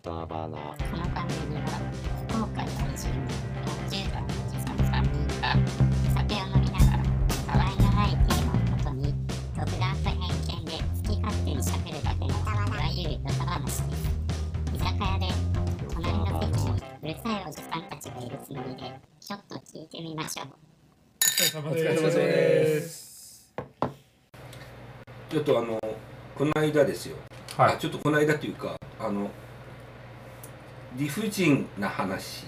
言葉のこの番組は福岡在住の40代のおじさん3人が酒を飲みながらたわいのないテーマをもとに独断と偏見で好き勝手に喋るだけのいわゆるドタ話です居酒屋で隣の席にうるさいおじさんたちがいるつもりでちょっと聞いてみましょうおお疲れ様です。ちょっとあのこの間ですよ。はいあちょっとこの間というかあの理不尽な話、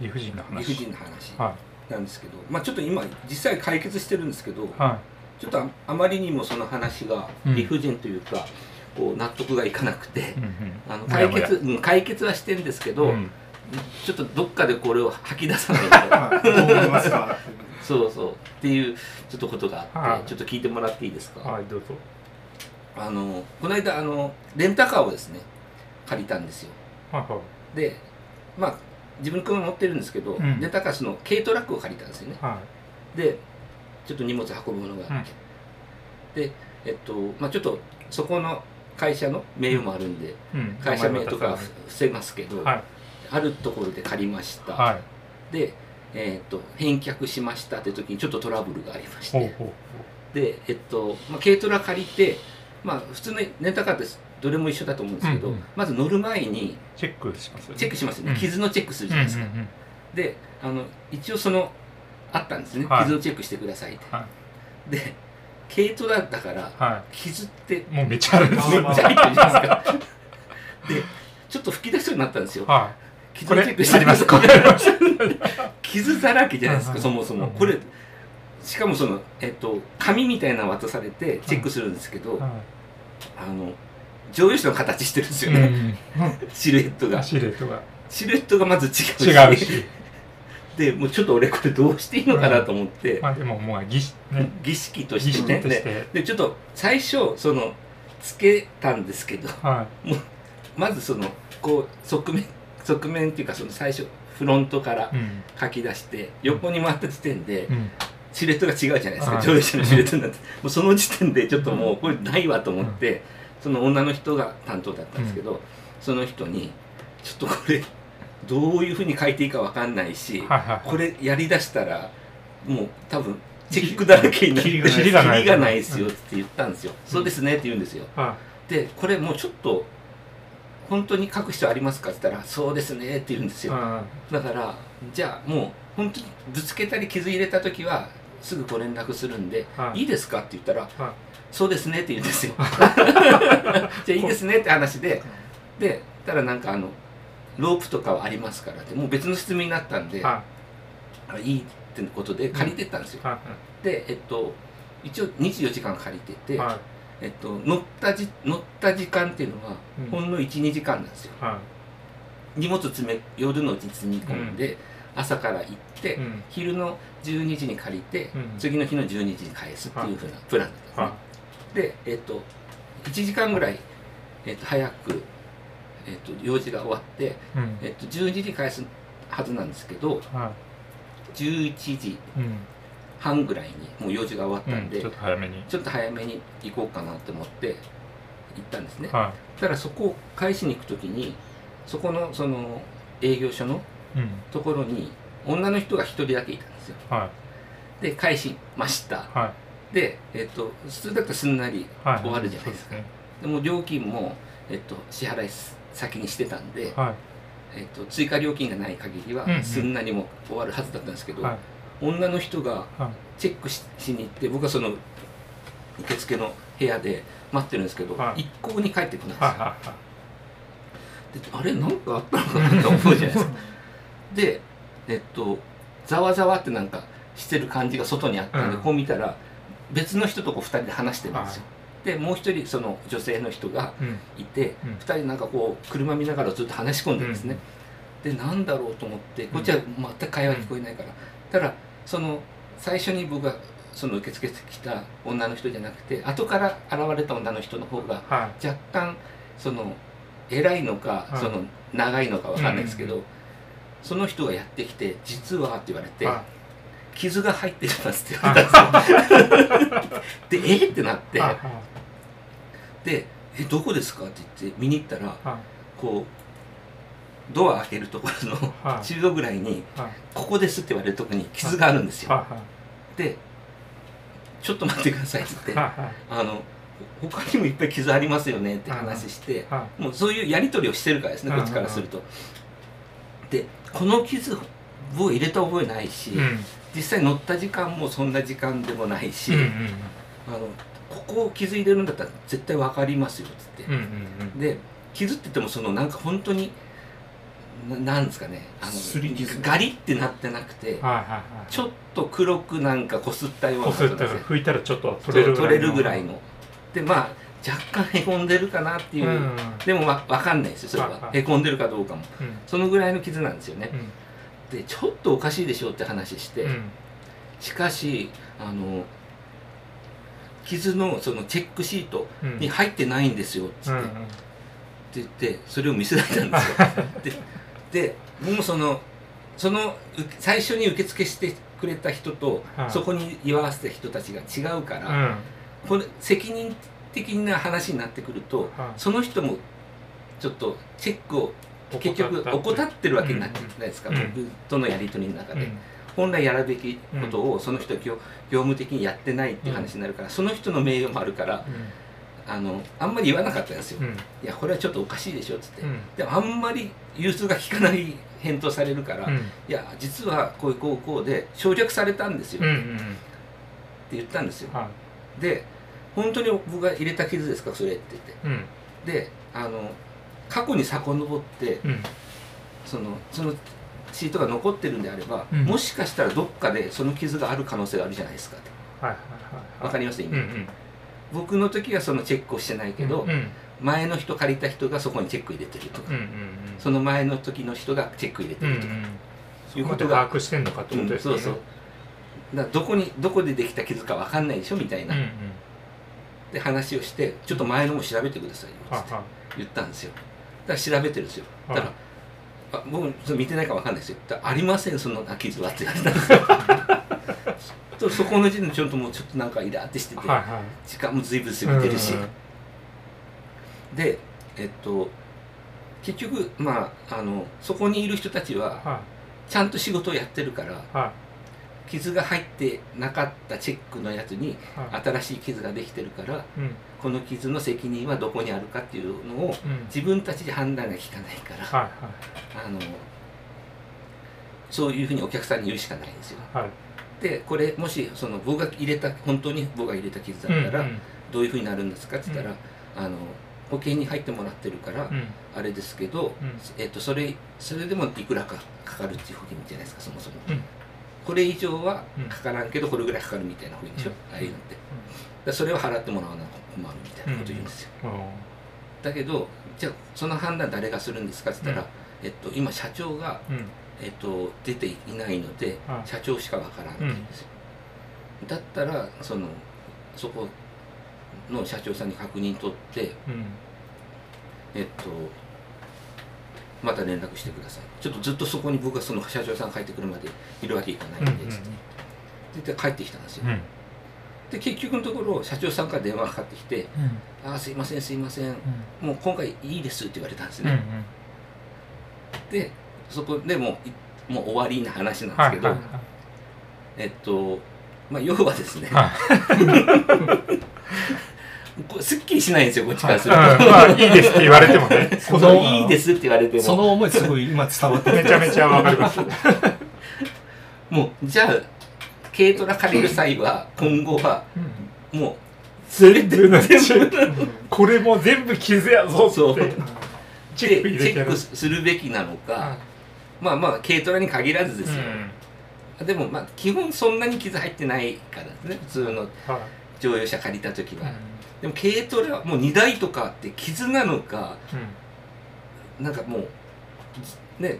理不尽な話。理不尽な話。はなんですけど、まあちょっと今実際解決してるんですけど、い。はちょっとああまりにもその話がうん。理不尽というか、こう納得がいかなくてい、うんうん。あの解決うん解決はしてんですけど、うん。ちょっとどっかでこれを吐き出さないと。そうそう。っていうちょっとことがあって、はい。ちょっと聞いてもらっていいですか、はいどうぞ。あのこの間あのレンタカーをですね借りたんですよはいはい。でまあ自分の車乗ってるんですけど、うん。レンタカーその軽トラックを借りたんですよね。はでちょっと荷物運ぶものがあって、でえっとまあちょっとそこの会社の名誉もあるんで、いうん。会社名とかはは伏せますけど、い。あるところで借りました、はい。で、えっと返却しましたって時にちょっとトラブルがありまして。ほうほうでえっと、まあ、軽トラ借りてまあ普通のレンタカーってどれも一緒だと思うんですけど、うんうん。まず乗る前にチェックしますよね。チェックしますよね、うん。傷のチェックするじゃないですか、うんうんうん。であの一応そのあったんですね、はい。傷のチェックしてくださいって、はで軽トラだからは傷っていもうめっちゃあるんですめちゃ入ってるじゃないですか。でちょっと吹き出しそうになったんですよ。は傷のチェックしてあります。傷だらけじゃないですか、うんそもそも、うんこれしかもその、えっと、紙みたいなの渡されてチェックするんですけど、あの乗用車の形してるんですいよね、うん。シルエットが。シルエットが。シルエットがまず違うし。違うし。でもうちょっと俺これどうしていいのかなと思って、まあでももう儀式ね。儀式と儀してね。で式として。でちょっと最初そのつけたんですけどはまずそのこう側面側面っていうかその最初フロントから書き出して横に回った時点でうん。シルエットが違うじゃないですか。はい。乗用車のシルエットになって。もうその時点でちょっともうこれないわと思ってその女の人が担当だったんですけどその人にちょっとこれどういうふうに書いていいかわかんないしはいはい。これやりだしたらもう多分チェックだらけになってキリがないですよ。って言ったんですよ、そうですねって言うんですよ。はでこれもうちょっと本当に書く必要ありますかって言ったらそうですねって言うんですよ、だからじゃあもう本当にぶつけたり傷入れた時はすぐご連絡するんで、はい。いいですかって言ったら、はい。そうですねって言うんですよ。じゃあいいですねって話ででたらなんかあのロープとかはありますからってもう別の質問になったんで、い。はあいいってことで借りてったんですよ、でえっと一応24時間借りてて、い。はえっと、乗ったじ乗った時間っていうのはうん。ほんの12時間なんですよ、い。は荷物詰め夜のうちに積み込んで、朝から行って、昼の12時に借りて、うん。次の日の12時に返すっていうふうなプランだったんですね、はでえっと1時間ぐらい、えっと、早く、えっと、用事が終わって、えっと、12時に返すはずなんですけどは11時いうん。半ぐらいにもう用事が終わったんで、うん。ちょっと早めに。ちょっと早めに行こうかなと思って行ったんですね、はただそこを返しに行く時にそこのその営業所のところに女の人が一人だけいたんですよ。はで返しました。い。はで、えっと普通だったらすんなりいはい。終わるじゃないですか。そうでも料金も、えっと、支払い先にしてたんで、はい。えっと、追加料金がない限りはすんなりも終わるはずだったんですけど、はい。女の人がはい。チェックししに行って僕はその受付の部屋で待ってるんですけど、はい。一向に帰ってこないんですよ、はいはであれなんかあったのかなと思うじゃないですか でえっとざわざわってなんかしてる感じが外にあったんで、うん。こう見たら別の人とこう2人で話してるんですよ、でもう一人その女性の人がいうん。いて、うん。2人なんかこう車見ながらずっと話し込んでるんですね、でなんだろうと思ってこっちは全く会話聞こえないから、ただその最初に僕がその受け付けてきた女の人じゃなくて後から現れた女の人の方がは若干その偉いのか、はいその長いのかわかんないですけど、うんその人がやってきて「実は」って言われて、傷が入ってますって言われたんですよ。でえ？ってなって。で「えどこですか?」って言って見に行ったらはこうドア開けるところのはい。中央ぐらいにはい「ここです」って言われるとこに傷があるんですよ。はで「ちょっと待ってください」って言ってあのほ他にもいっぱい傷ありますよねって話してはもうそういうやり取りをしてるからですねうんこっちからすると。でこの傷を入れた覚えないし、いうん。実際乗った時間もそんな時間でもないし、うんうんあのここ傷入れるんだったら絶対分かりますよっつって、うんうんうん。で傷って言ってもそのなんか本当にななんですかねあのすり傷。ガリってなってなくてはいはいはい。ちょっと黒くなんかこすったようなこすった拭いたらちょっと取取れるぐらいの。れるぐらいの。でまあ若干へこんでるかなっていう、うん。でもわ分かんないですよそれは、へこんでるかどうかも。うん。そのぐらいの傷なんですよね。うん。でちょっとおかしいでしょって話して、うん。しかしあの傷のそのチェックシートうん。に入ってないんですよっつって,、って言ってそれを見せられたんですよ。ででもうそのそのう最初に受付してくれた人と、はいそこに居合わせた人たちが違うから、うん。これ責任的な話になってくると、はい。その人もちょっとチェックを結局怠ってるわけになってるじゃないですか、うん。僕とのやり取りの中で、うん。本来やるべきことをその人は業業務的にやってないっていう話になるから、その人の名誉もあるからあのあんまり言わなかったんですよ、うん。いやこれはちょっとおかしいでしょっつって、うん。でもあんまり融通が利かない返答されるから、いうん。や実はこういうこうこうで省略されたんですよ、ってうんうん。言ったんですよ。はで本当に僕が入れた傷ですか？それって言って。いうん。であの過去に遡ってうん。そのそのシートが残ってるんであれば、うん。もしかしたらどっかでその傷がある可能性があるじゃないですかって。はいはいはい。わかります？今、うんうん。僕の時はそのチェックをしてないけど、うんうん。前の人借りた人がそこにチェック入れてるとか、うんうんその前の時の人がチェック入れてうんうんるとか、そこまで把握してんのかってことですよね。うんそうそう。だどこにどこでできた傷かわかんないでしょみたいな、うんうんで話をしてちょっと前のも調べてくださいよっては言ったんですよ。だから調べてるんですよ。だはい。から、あ僕それ見てないかわかんないですよ。ありませんその傷はって言われたんですよ。とそこの時点でちょっともうちょっとなんかイラってしてて、はいは時間も随分過ぎてるし、うんでえっと結局まああのそこにいる人たちはちゃんと仕事をやってるからい。は傷が入ってなかったチェックのやつにいはい。新しい傷ができてるからうん。この傷の責任はどこにあるかっていうのをうん。自分たちで判断が効かないから、はいあのそういうふうにお客さんに言うしかないんですよ。はい。はいでこれもしその僕が入れた本当に僕が入れた傷だったら、うんどういうふうになるんですかって言ったら、あの保険に入ってもらってるから、うん。あれですけど、えっとそれそれでもいくらかかかるっていう保険じゃないですかそもそも、うんこれ以上はうんかからんけどこれぐらいかかるみたいな保険でしょ、うん。ああいうのって、でそれを払ってもらわな困るみたいなこと言うんですよ、うん。だけどじゃあその判断誰がするんですかって言ったら、えっと、今社長が、うん。えっと、出ていないので、はい社長しかわからんって言うんですよ、だったらそのそこの社長さんに確認取ってうん。えっとまた連絡してください。ちょっとずっとそこに僕がその社長さん帰ってくるまでいるわけいかないんで、つってで帰ってきたんですよ、うん。で結局のところ社長さんから電話がかかってきて「ああすいませんすいません。もう今回いいです」って言われたんですうんうんね、でそこでもういもう終わりな話なんですけど、はいはいえっとまあ要はですね、はこう すっきりしないんですよこっちからすると、はい。うん。まあいいですって言われてもね。このいいですって言われても。その思いすごい今伝わってめちゃめちゃわかります。もうじゃあ軽トラ借りる際は今後はうん。もう全て全部。これも全部傷やぞそう。ってチチェェックするべきなのか、はまあまあ軽トラに限らずいですよ、でもまあ基本そんなに傷入ってないからですね普通のはい。乗用車借りた時は、うんでも軽トラはもう荷台とかあって傷なのかうん。なんかもうね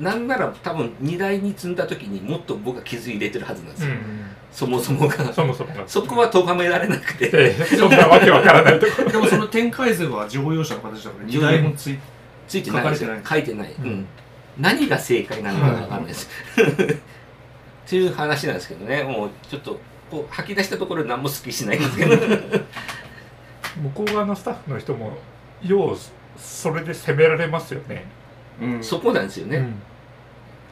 なんなら多分荷台に積んだ時にもっと僕は傷入れてるはずなんですよ、うんそもそもが。そもそもが。そこは咎められなくて、でそんなわけわからないとこ。ろ でもその展開図は乗用車の形だから荷台もついついてない書い。てない、うん。うん。何が正解なのかわかんないです、っていう話なんですけどね。もうちょっとこう吐き出したところ何も好きしないんですけど 向こう側のスタッフの人もようそれで攻められますよね。うん。そこなんですよね、うん。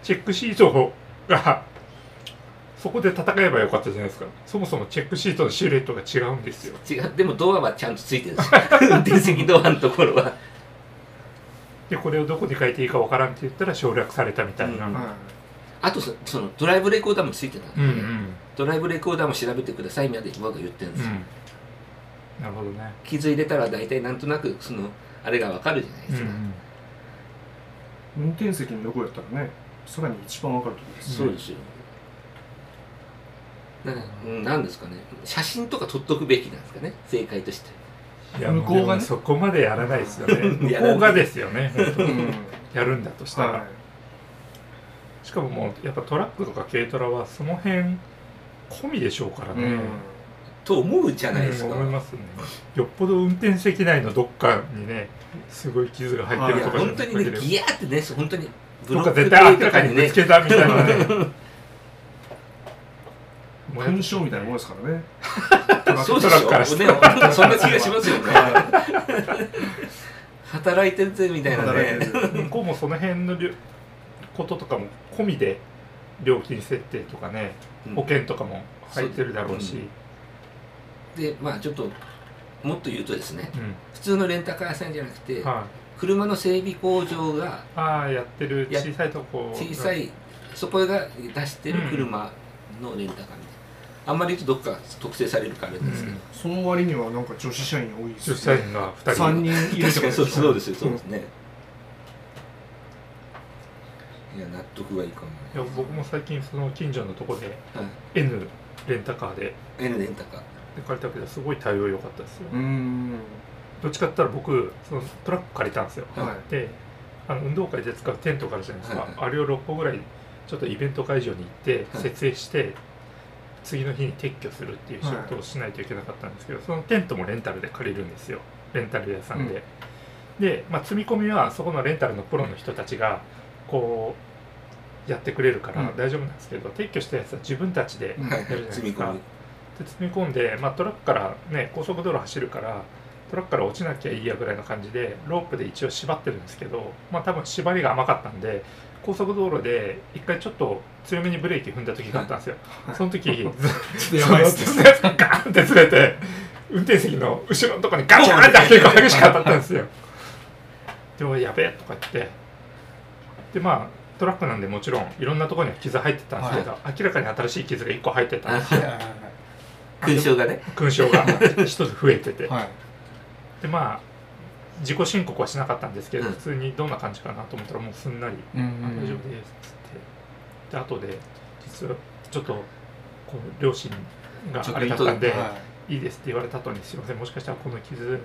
チェックシートが そこで戦えばよかったじゃないですか。そもそもチェックシートのシルエットが違うんですよ。違う。でもドアはちゃんとついてるんですよ。運転席ドアのところは。でこれをどこに書いていいかわからんって言ったら省略されたみたいな、うん。はいあとそそのドライブレコーダーもついてたんで、うんうん。ドライブレコーダーも調べてくださいまで僕が言ってるんですよ、なるほどね。傷入れたら大体なんとなくそのあれがわかるじゃないですか、運転席の横やったらねさらに一番わかるところですそうですよなうんなんですかね。写真とか撮っとくべきなんですかね。正解として。いや向こうがね？もそこまでやらないですよね。向こうがですよね。やるんだとしたら、はしかももうやっぱトラックとか軽トラはその辺込みでしょうからね、いうんと思うじゃないですか、うん思いますね。よっぽど運転席内のどっかにねすごい傷が入ってるとか本当にねギヤーってね本当にブどっかロック絶対明らかにぶねつけたみたいなね。勲章みたいなもんですからね。そうでしょ、て。ね、そんな気がしますよね。働いてるぜみたいなね。向こうもその辺のりょこととかも込みで料金設定とかね保険とかも入ってるだろうし、でまあちょっともっと言うとですねうん。普通のレンタカー屋さんじゃなくてはい。車の整備工場がああやってるや小さいとこ。小さいそこが出してる車のレンタカーみたいな。あんまり言うとどっか特定されるかあれうんですけど、その割にはなんか女子社員多いです女子社員が2人。3人いるってこと確か？にそうそうですよそううんですね、いや納得がいいかもいや僕も最近その近所のとこではい。N レンタカーで。N レンタカーで借りたけどすごい対応良かったですよ、うん。どっちかって言ったら僕そのトラック借りたんですよ。はい。であの運動会で使うテントがあるじゃないですか、はいあれを6個ぐらいちょっとイベント会場に行ってはい。設営して、次の日に撤去するっていう仕事をしないといけなかったんですけど、そのテントもレンタルで借りるんですよ。レンタル屋さんで、で、まあ、積み込みはそこのレンタルのプロの人たちがこうやってくれるからうん。大丈夫なんですけど、撤去したやつは自分たちでうんはいやるじゃないですか、積み込みで積み込んで、まあ、トラックからね高速道路走るからトラックから落ちなきゃいいやぐらいの感じでロープで一応縛ってるんですけどまあ多分縛りが甘かったんで高速道路で一回ちょっと強めにブレーキ踏んだ時があったんですよ、はい。その時 ずちょっとやばいっすガーンってずれて運転席の後ろのとこにガチャンって結構激しく当たったんですよ。でもやべえとか言って。でまあトラックなんでもちろんいろんなところには傷入ってたんですけど、明らかに新しい傷が1個入ってたんですよ勲章がね。勲章が 一つ増えてて、はい。でまあ自己申告はしなかったんですけど、うん。普通にどんな感じかなと思ったらもうすんなり「うんあ大丈夫です」っつって。で後で実はちょっとこう両親があれだったんで「いい。です」って言われた後に「すいませんもしかしたらこの傷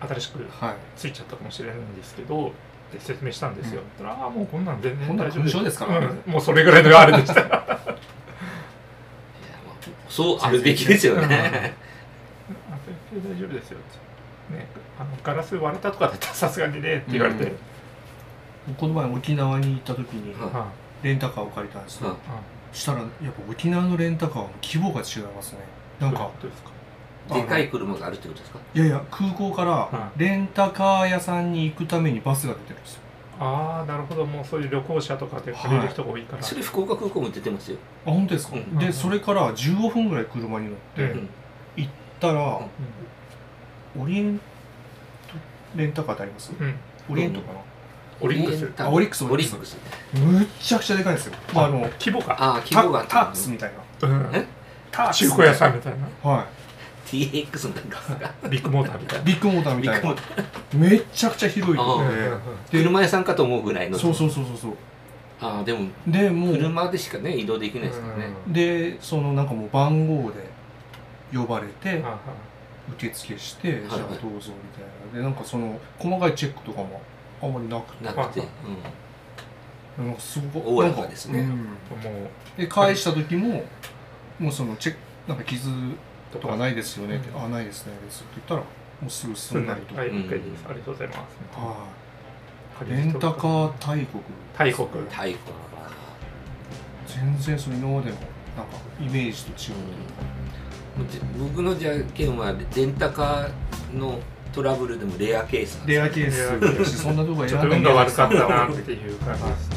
新しくはい。ついちゃったかもしれないんですけど」って説明したんですよ、そしたらああもうこんなん全然大丈夫です。からうん。もうそれぐらいのあれでしたそうあるべきですようん。ねあ全然大丈夫ですよねあのガラス割れたとかだったらさすがにねって言われて、うん。この前沖縄に行った時にはい。はレンタカーを借りたんですよ。はい。したらやっぱ沖縄のレンタカーの規模が違いますね。なんかどうですか？でかい車があるってことですか？いやいや空港からはレンタカー屋さんに行くためにバスが出てるんですよああなるほど。もうそういう旅行者とかで借りる人が多いから、それ福岡空港も出てますよ、あ本当ですか、うん。うんでそれから15分ぐらい車に乗ってうん。うん行ったら、オリエントレンタカーってあります？うん。うんオリエントかな、オリックス。オリエンタあオリックスオリックスむっちゃくちゃでかいんですよ、まあ、あの規模が、ああ規模がタタークスみたいうん。え？タークス中古屋さんみたいな。は TX のなんかビッグモーターみたいな。いビッグモーターみたいな。ビッグモータめっちゃくちゃ広いで車屋さんかと思うぐらいの。そうそうそうそうそう。ああでもでもう。車でしかね移動できないですからね、でそのなんかもう番号で呼ばれて受付して、はいじゃあどうぞみたいな。でなんかその細かいチェックとかもあんまりなくて。なくて、はうん。なんかすごおおらかですね。で返した時ももうそのチェックなんか傷ととかないですよねって、うんあないですねですって言ったらもうすぐす済んだりと。か、はいうん OK です。ありがとうございます。はい。レンタカー大国。大国。太鼓全然その今までのなんかイメージと違う。というか僕のじゃんけんはレンタカーのトラブルでもレアケースなんですレアケース。そんなとこちょっと運が悪かったなっていう感じです